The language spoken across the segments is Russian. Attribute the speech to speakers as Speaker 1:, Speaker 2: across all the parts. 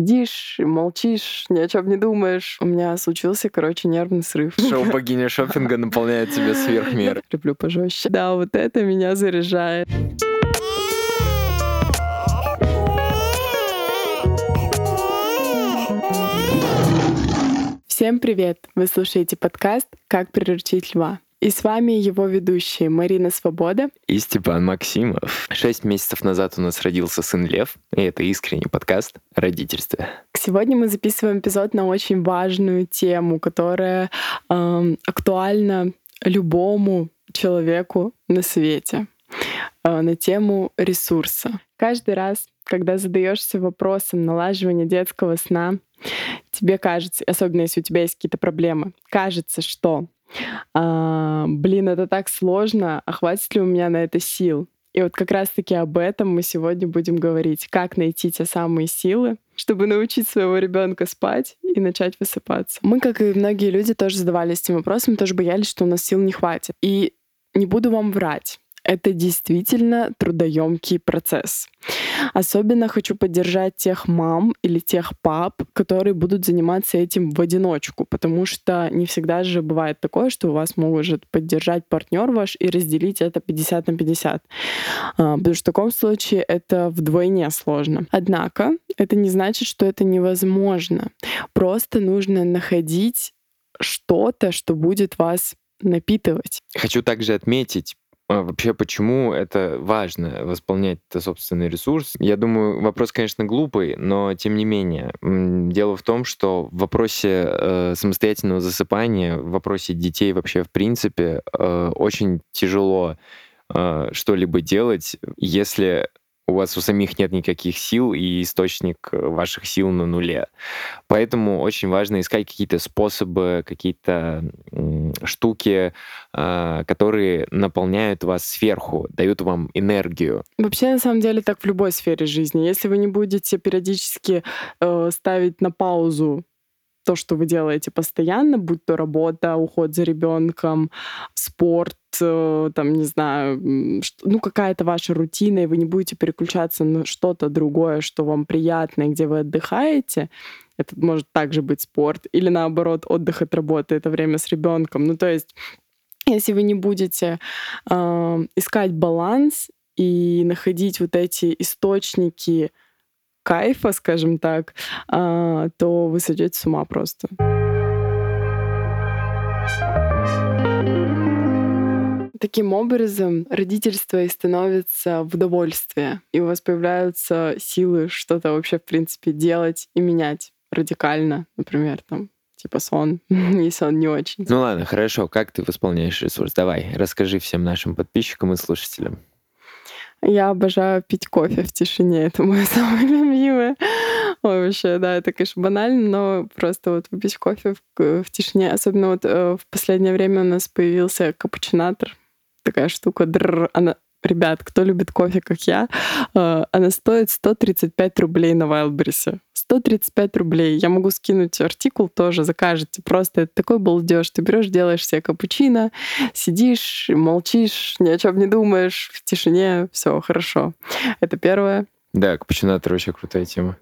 Speaker 1: Сидишь, молчишь, ни о чем не думаешь. У меня случился, короче, нервный срыв.
Speaker 2: Шоу богиня шопинга наполняет тебя сверх.
Speaker 1: Люблю пожестче. Да, вот это меня заряжает. Всем привет! Вы слушаете подкаст «Как приручить льва». И с вами его ведущие Марина Свобода
Speaker 2: и Степан Максимов. Шесть месяцев назад у нас родился сын Лев, и это искренний подкаст о родительстве.
Speaker 1: Сегодня мы записываем эпизод на очень важную тему, которая э, актуальна любому человеку на свете э, на тему ресурса. Каждый раз, когда задаешься вопросом налаживания детского сна, тебе кажется, особенно если у тебя есть какие-то проблемы, кажется, что а, блин, это так сложно, а хватит ли у меня на это сил? И вот как раз-таки об этом мы сегодня будем говорить. Как найти те самые силы, чтобы научить своего ребенка спать и начать высыпаться. Мы, как и многие люди, тоже задавались этим вопросом, тоже боялись, что у нас сил не хватит. И не буду вам врать это действительно трудоемкий процесс. Особенно хочу поддержать тех мам или тех пап, которые будут заниматься этим в одиночку, потому что не всегда же бывает такое, что у вас может поддержать партнер ваш и разделить это 50 на 50. А, потому что в таком случае это вдвойне сложно. Однако это не значит, что это невозможно. Просто нужно находить что-то, что будет вас напитывать.
Speaker 2: Хочу также отметить, а вообще, почему это важно, восполнять это собственный ресурс? Я думаю, вопрос, конечно, глупый, но тем не менее. Дело в том, что в вопросе э, самостоятельного засыпания, в вопросе детей вообще в принципе, э, очень тяжело э, что-либо делать, если у вас у самих нет никаких сил, и источник э, ваших сил на нуле. Поэтому очень важно искать какие-то способы, какие-то штуки, а, которые наполняют вас сверху, дают вам энергию.
Speaker 1: Вообще, на самом деле, так в любой сфере жизни. Если вы не будете периодически э, ставить на паузу то, что вы делаете постоянно, будь то работа, уход за ребенком, спорт, э, там, не знаю, ну, какая-то ваша рутина, и вы не будете переключаться на что-то другое, что вам приятно, где вы отдыхаете, это может также быть спорт, или наоборот, отдых от работы, это время с ребенком. Ну, то есть, если вы не будете э, искать баланс и находить вот эти источники кайфа, скажем так, а, то вы сойдете с ума просто. Таким образом, родительство и становится в удовольствие, и у вас появляются силы что-то вообще, в принципе, делать и менять радикально, например, там, типа сон, если он не очень.
Speaker 2: Ну ладно, хорошо. Как ты восполняешь ресурс? Давай, расскажи всем нашим подписчикам и слушателям.
Speaker 1: Я обожаю пить кофе в тишине. Это мое самое любимое. Ой, вообще, да, это, конечно, банально, но просто вот выпить кофе в, в тишине. Особенно вот э, в последнее время у нас появился капучинатор. Такая штука. Дррр, она ребят, кто любит кофе, как я, э, она стоит 135 рублей на Wildberries. 135 рублей. Я могу скинуть артикул тоже, закажете. Просто это такой балдеж. Ты берешь, делаешь себе капучино, сидишь, молчишь, ни о чем не думаешь, в тишине, все хорошо. Это первое.
Speaker 2: Да, капучино это вообще крутая тема.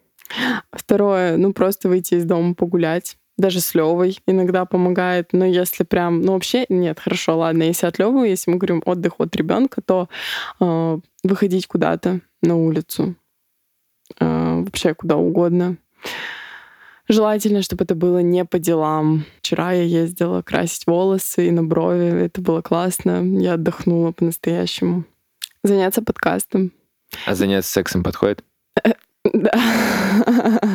Speaker 1: Второе, ну просто выйти из дома погулять даже с Левой иногда помогает. Но если прям, ну вообще нет, хорошо, ладно, если от Левы, если мы говорим отдых от ребенка, то э, выходить куда-то на улицу, э, вообще куда угодно. Желательно, чтобы это было не по делам. Вчера я ездила красить волосы и на брови. Это было классно. Я отдохнула по-настоящему. Заняться подкастом.
Speaker 2: А заняться сексом подходит?
Speaker 1: Да.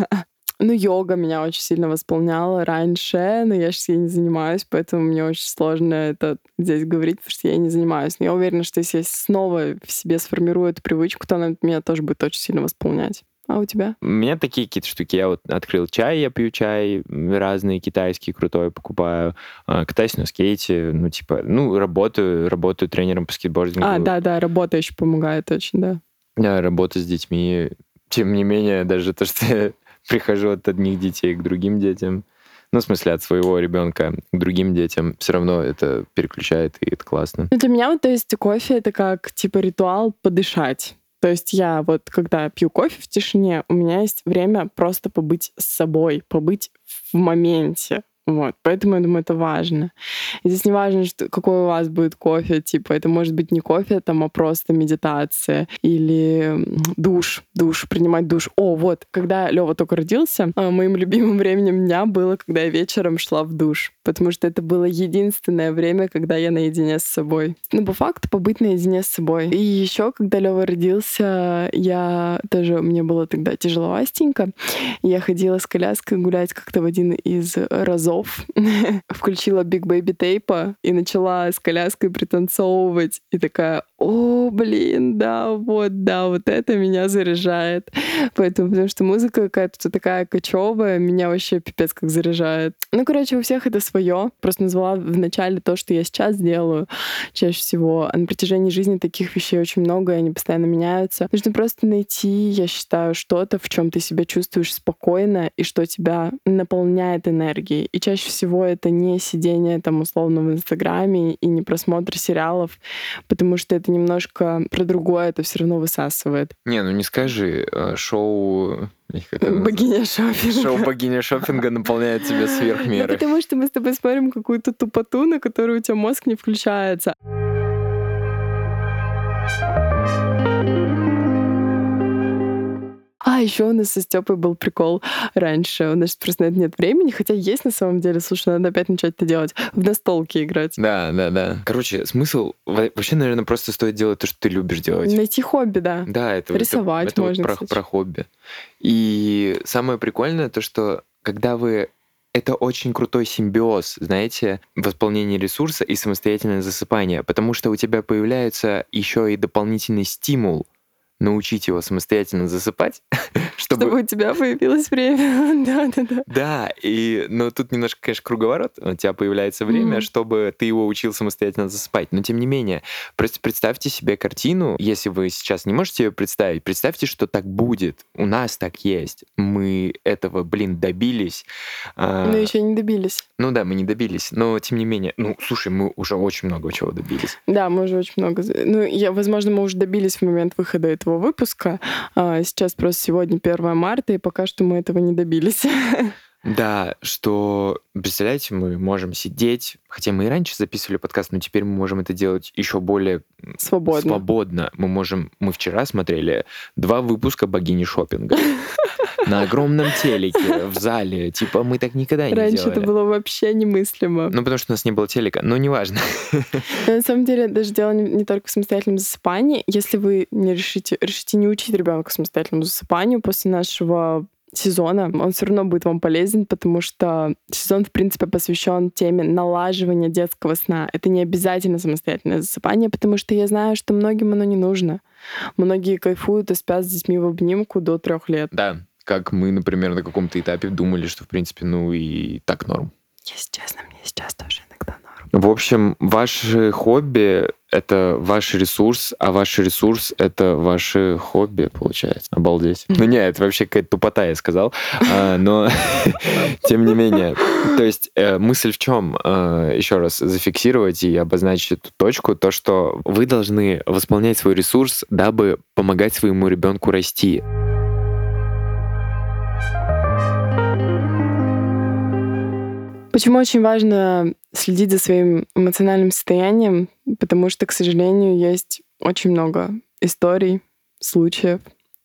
Speaker 1: Ну, йога меня очень сильно восполняла раньше, но я сейчас ей не занимаюсь, поэтому мне очень сложно это здесь говорить, потому что я не занимаюсь. Но я уверена, что если я снова в себе сформирую эту привычку, то она меня тоже будет очень сильно восполнять. А у тебя?
Speaker 2: У меня такие какие-то штуки. Я вот открыл чай, я пью чай, разные китайские крутой покупаю. А, катаюсь на скейте, ну, типа, ну, работаю, работаю тренером по скейтбордингу.
Speaker 1: А, да-да, работа еще помогает очень, да.
Speaker 2: Да, работа с детьми. Тем не менее, даже то, что прихожу от одних детей к другим детям. Ну, в смысле, от своего ребенка к другим детям. Все равно это переключает, и это классно.
Speaker 1: Ну, для меня вот, то есть, кофе — это как, типа, ритуал подышать. То есть я вот, когда пью кофе в тишине, у меня есть время просто побыть с собой, побыть в моменте. Вот, поэтому я думаю, это важно. И здесь не важно, что, какой у вас будет кофе, типа, это может быть не кофе, там, а просто медитация или душ, душ, принимать душ. О, вот, когда Лева только родился, а, моим любимым временем дня было, когда я вечером шла в душ, потому что это было единственное время, когда я наедине с собой. Ну, по факту, побыть наедине с собой. И еще, когда Лева родился, я тоже, мне было тогда тяжеловастенько, я ходила с коляской гулять как-то в один из разов разов включила Big Baby Tape и начала с коляской пританцовывать. И такая, о, блин, да, вот, да, вот это меня заряжает. Поэтому, потому что музыка какая-то такая кочевая, меня вообще пипец как заряжает. Ну, короче, у всех это свое. Просто назвала в начале то, что я сейчас делаю чаще всего. А на протяжении жизни таких вещей очень много, и они постоянно меняются. Нужно просто найти, я считаю, что-то, в чем ты себя чувствуешь спокойно и что тебя наполняет энергией. И чаще всего это не сидение там условно в Инстаграме и не просмотр сериалов, потому что это немножко про другое, это все равно высасывает.
Speaker 2: Не, ну не скажи, э, шоу
Speaker 1: Богиня шопинга.
Speaker 2: Шоу богиня шопинга наполняет тебя сверх меры.
Speaker 1: Ну, потому что мы с тобой смотрим какую-то тупоту, на которую у тебя мозг не включается. Еще у нас со Степой был прикол раньше. У нас просто на это нет времени, хотя есть на самом деле. Слушай, надо опять начать это делать. В настолки играть.
Speaker 2: Да, да, да. Короче, смысл... Вообще, наверное, просто стоит делать то, что ты любишь делать.
Speaker 1: Найти хобби, да.
Speaker 2: Да, это,
Speaker 1: Рисовать
Speaker 2: это, это
Speaker 1: можно,
Speaker 2: вот про, про хобби. И самое прикольное то, что когда вы это очень крутой симбиоз, знаете, восполнение ресурса и самостоятельное засыпание, потому что у тебя появляется еще и дополнительный стимул научить его самостоятельно засыпать,
Speaker 1: чтобы... Чтобы у тебя появилось время. да, да, да.
Speaker 2: Да, и, но тут немножко, конечно, круговорот. У тебя появляется время, mm-hmm. чтобы ты его учил самостоятельно засыпать. Но тем не менее, просто представьте себе картину, если вы сейчас не можете ее представить, представьте, что так будет. У нас так есть. Мы этого, блин, добились.
Speaker 1: А, но еще не добились.
Speaker 2: Ну да, мы не добились. Но тем не менее, ну, слушай, мы уже очень много чего добились.
Speaker 1: Да, мы уже очень много. Ну, я, возможно, мы уже добились в момент выхода этого этого выпуска. А, сейчас просто сегодня 1 марта, и пока что мы этого не добились.
Speaker 2: Да, что, представляете, мы можем сидеть, хотя мы и раньше записывали подкаст, но теперь мы можем это делать еще более
Speaker 1: свободно.
Speaker 2: свободно. Мы можем, мы вчера смотрели два выпуска богини шопинга на огромном телеке в зале. Типа мы так никогда не
Speaker 1: Раньше
Speaker 2: делали.
Speaker 1: это было вообще немыслимо.
Speaker 2: Ну, потому что у нас не было телека, но неважно.
Speaker 1: на самом деле, даже дело не только в самостоятельном засыпании. Если вы не решите, решите не учить ребенка самостоятельному засыпанию после нашего сезона, он все равно будет вам полезен, потому что сезон, в принципе, посвящен теме налаживания детского сна. Это не обязательно самостоятельное засыпание, потому что я знаю, что многим оно не нужно. Многие кайфуют и спят с детьми в обнимку до трех лет.
Speaker 2: Да, как мы, например, на каком-то этапе думали, что, в принципе, ну и так норм.
Speaker 1: Если честно, мне сейчас тоже.
Speaker 2: В общем, ваше хобби — это ваш ресурс, а ваш ресурс — это ваше хобби, получается. Обалдеть. Ну не, это вообще какая-то тупота, я сказал. А, но, тем не менее, то есть э, мысль в чем? Э, Еще раз зафиксировать и обозначить эту точку, то, что вы должны восполнять свой ресурс, дабы помогать своему ребенку расти.
Speaker 1: Почему очень важно следить за своим эмоциональным состоянием? Потому что, к сожалению, есть очень много историй, случаев,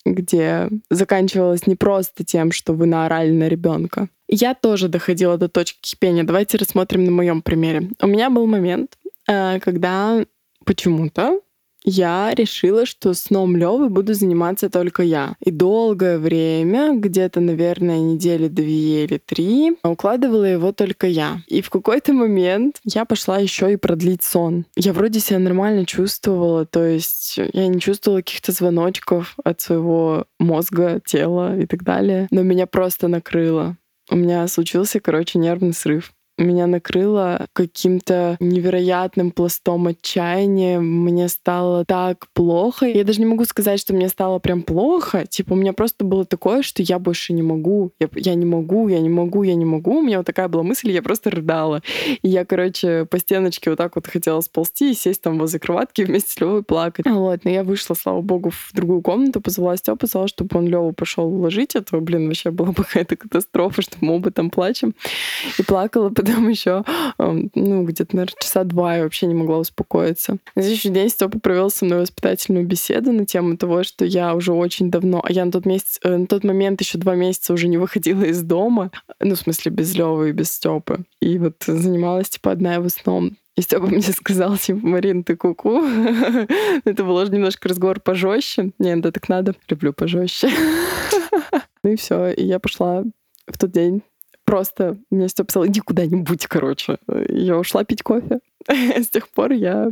Speaker 1: где заканчивалось не просто тем, что вы наорали на ребенка. Я тоже доходила до точки кипения. Давайте рассмотрим на моем примере. У меня был момент, э, когда почему-то я решила, что сном Лёвы буду заниматься только я. И долгое время, где-то, наверное, недели две или три, укладывала его только я. И в какой-то момент я пошла еще и продлить сон. Я вроде себя нормально чувствовала, то есть я не чувствовала каких-то звоночков от своего мозга, тела и так далее. Но меня просто накрыло. У меня случился, короче, нервный срыв. Меня накрыло каким-то невероятным пластом отчаяния. Мне стало так плохо. Я даже не могу сказать, что мне стало прям плохо. Типа у меня просто было такое, что я больше не могу. Я, я не могу, я не могу, я не могу. У меня вот такая была мысль, я просто рыдала. И я, короче, по стеночке вот так вот хотела сползти и сесть там возле кроватки вместе с Левой плакать. Вот, но я вышла, слава богу, в другую комнату, позвала Степу, сказала, чтобы он Леву пошел уложить. Это, блин, вообще была какая-то катастрофа, что мы оба там плачем. И плакала потом еще, ну, где-то, наверное, часа два я вообще не могла успокоиться. На следующий день Степа провел со мной воспитательную беседу на тему того, что я уже очень давно, а я на тот, месяц, э, на тот момент еще два месяца уже не выходила из дома, ну, в смысле, без Левы и без Степы. И вот занималась, типа, одна его сном. И Степа мне сказал, типа, Марин, ты куку. Это был уже немножко разговор пожестче. Не, да так надо. Люблю пожестче. Ну и все. И я пошла в тот день просто мне Степ писал, иди куда-нибудь, короче. Я ушла пить кофе. С тех пор я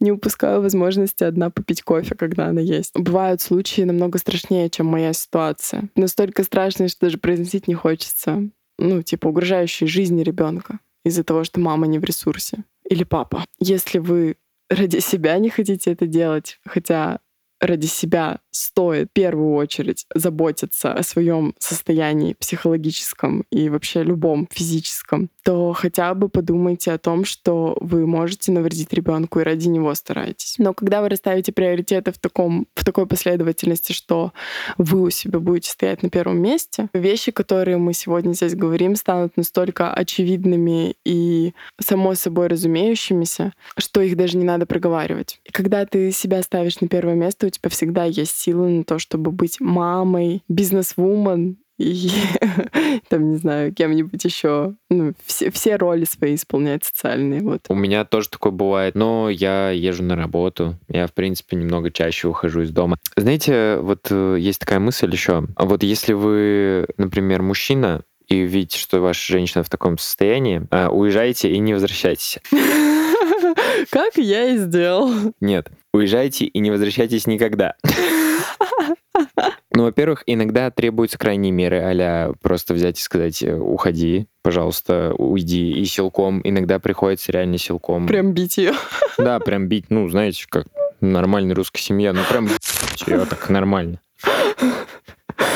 Speaker 1: не упускаю возможности одна попить кофе, когда она есть. Бывают случаи намного страшнее, чем моя ситуация. Настолько страшные, что даже произносить не хочется. Ну, типа, угрожающие жизни ребенка из-за того, что мама не в ресурсе. Или папа. Если вы ради себя не хотите это делать, хотя ради себя стоит в первую очередь заботиться о своем состоянии психологическом и вообще любом физическом, то хотя бы подумайте о том, что вы можете навредить ребенку и ради него старайтесь. Но когда вы расставите приоритеты в, таком, в такой последовательности, что вы у себя будете стоять на первом месте, вещи, которые мы сегодня здесь говорим, станут настолько очевидными и само собой разумеющимися, что их даже не надо проговаривать. И когда ты себя ставишь на первое место, у тебя всегда есть силы на то, чтобы быть мамой, бизнес-вумен и там, не знаю, кем-нибудь еще. Ну, все, все роли свои исполнять социальные. Вот.
Speaker 2: У меня тоже такое бывает, но я езжу на работу. Я, в принципе, немного чаще ухожу из дома. Знаете, вот э, есть такая мысль еще. Вот если вы, например, мужчина, и видите, что ваша женщина в таком состоянии, э, уезжайте и не возвращайтесь.
Speaker 1: Как я и сделал.
Speaker 2: Нет, уезжайте и не возвращайтесь никогда. Ну, во-первых, иногда требуются крайние меры, а просто взять и сказать, э, уходи, пожалуйста, уйди, и силком. Иногда приходится реально силком.
Speaker 1: Прям бить ее.
Speaker 2: Да, прям бить, ну, знаете, как нормальная русская семья, ну, прям ее так нормально.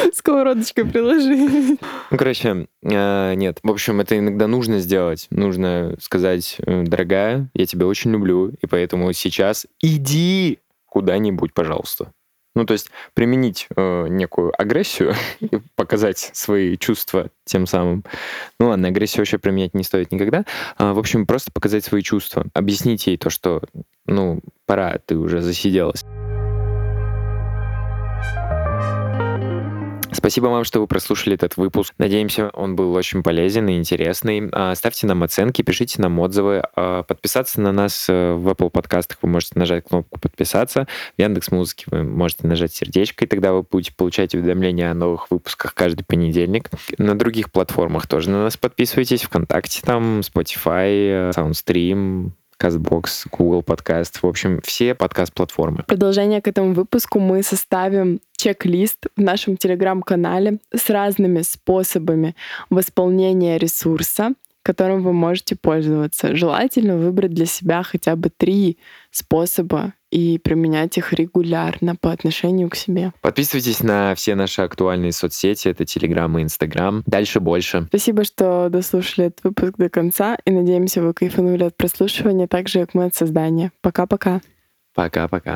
Speaker 1: Сковородочкой приложи.
Speaker 2: Ну, короче, э, нет. В общем, это иногда нужно сделать. Нужно сказать, «Э, дорогая, я тебя очень люблю, и поэтому сейчас иди куда-нибудь, пожалуйста. Ну, то есть применить э, некую агрессию и показать свои чувства тем самым. Ну ладно, агрессию вообще применять не стоит никогда. А, в общем, просто показать свои чувства. Объяснить ей то, что, ну, пора, ты уже засиделась. Спасибо вам, что вы прослушали этот выпуск. Надеемся, он был очень полезен и интересный. А, ставьте нам оценки, пишите нам отзывы. А, подписаться на нас э, в Apple подкастах вы можете нажать кнопку «Подписаться». В Яндекс Музыке вы можете нажать сердечко, и тогда вы будете получать уведомления о новых выпусках каждый понедельник. На других платформах тоже на нас подписывайтесь. ВКонтакте, там, Spotify, SoundStream, CastBox, Google Podcast, в общем, все подкаст-платформы.
Speaker 1: Продолжение к этому выпуску мы составим чек-лист в нашем телеграм-канале с разными способами восполнения ресурса, которым вы можете пользоваться. Желательно выбрать для себя хотя бы три способа и применять их регулярно по отношению к себе.
Speaker 2: Подписывайтесь на все наши актуальные соцсети, это Телеграм и Инстаграм. Дальше больше.
Speaker 1: Спасибо, что дослушали этот выпуск до конца, и надеемся, вы кайфанули от прослушивания так же, как мы от создания. Пока-пока.
Speaker 2: Пока-пока.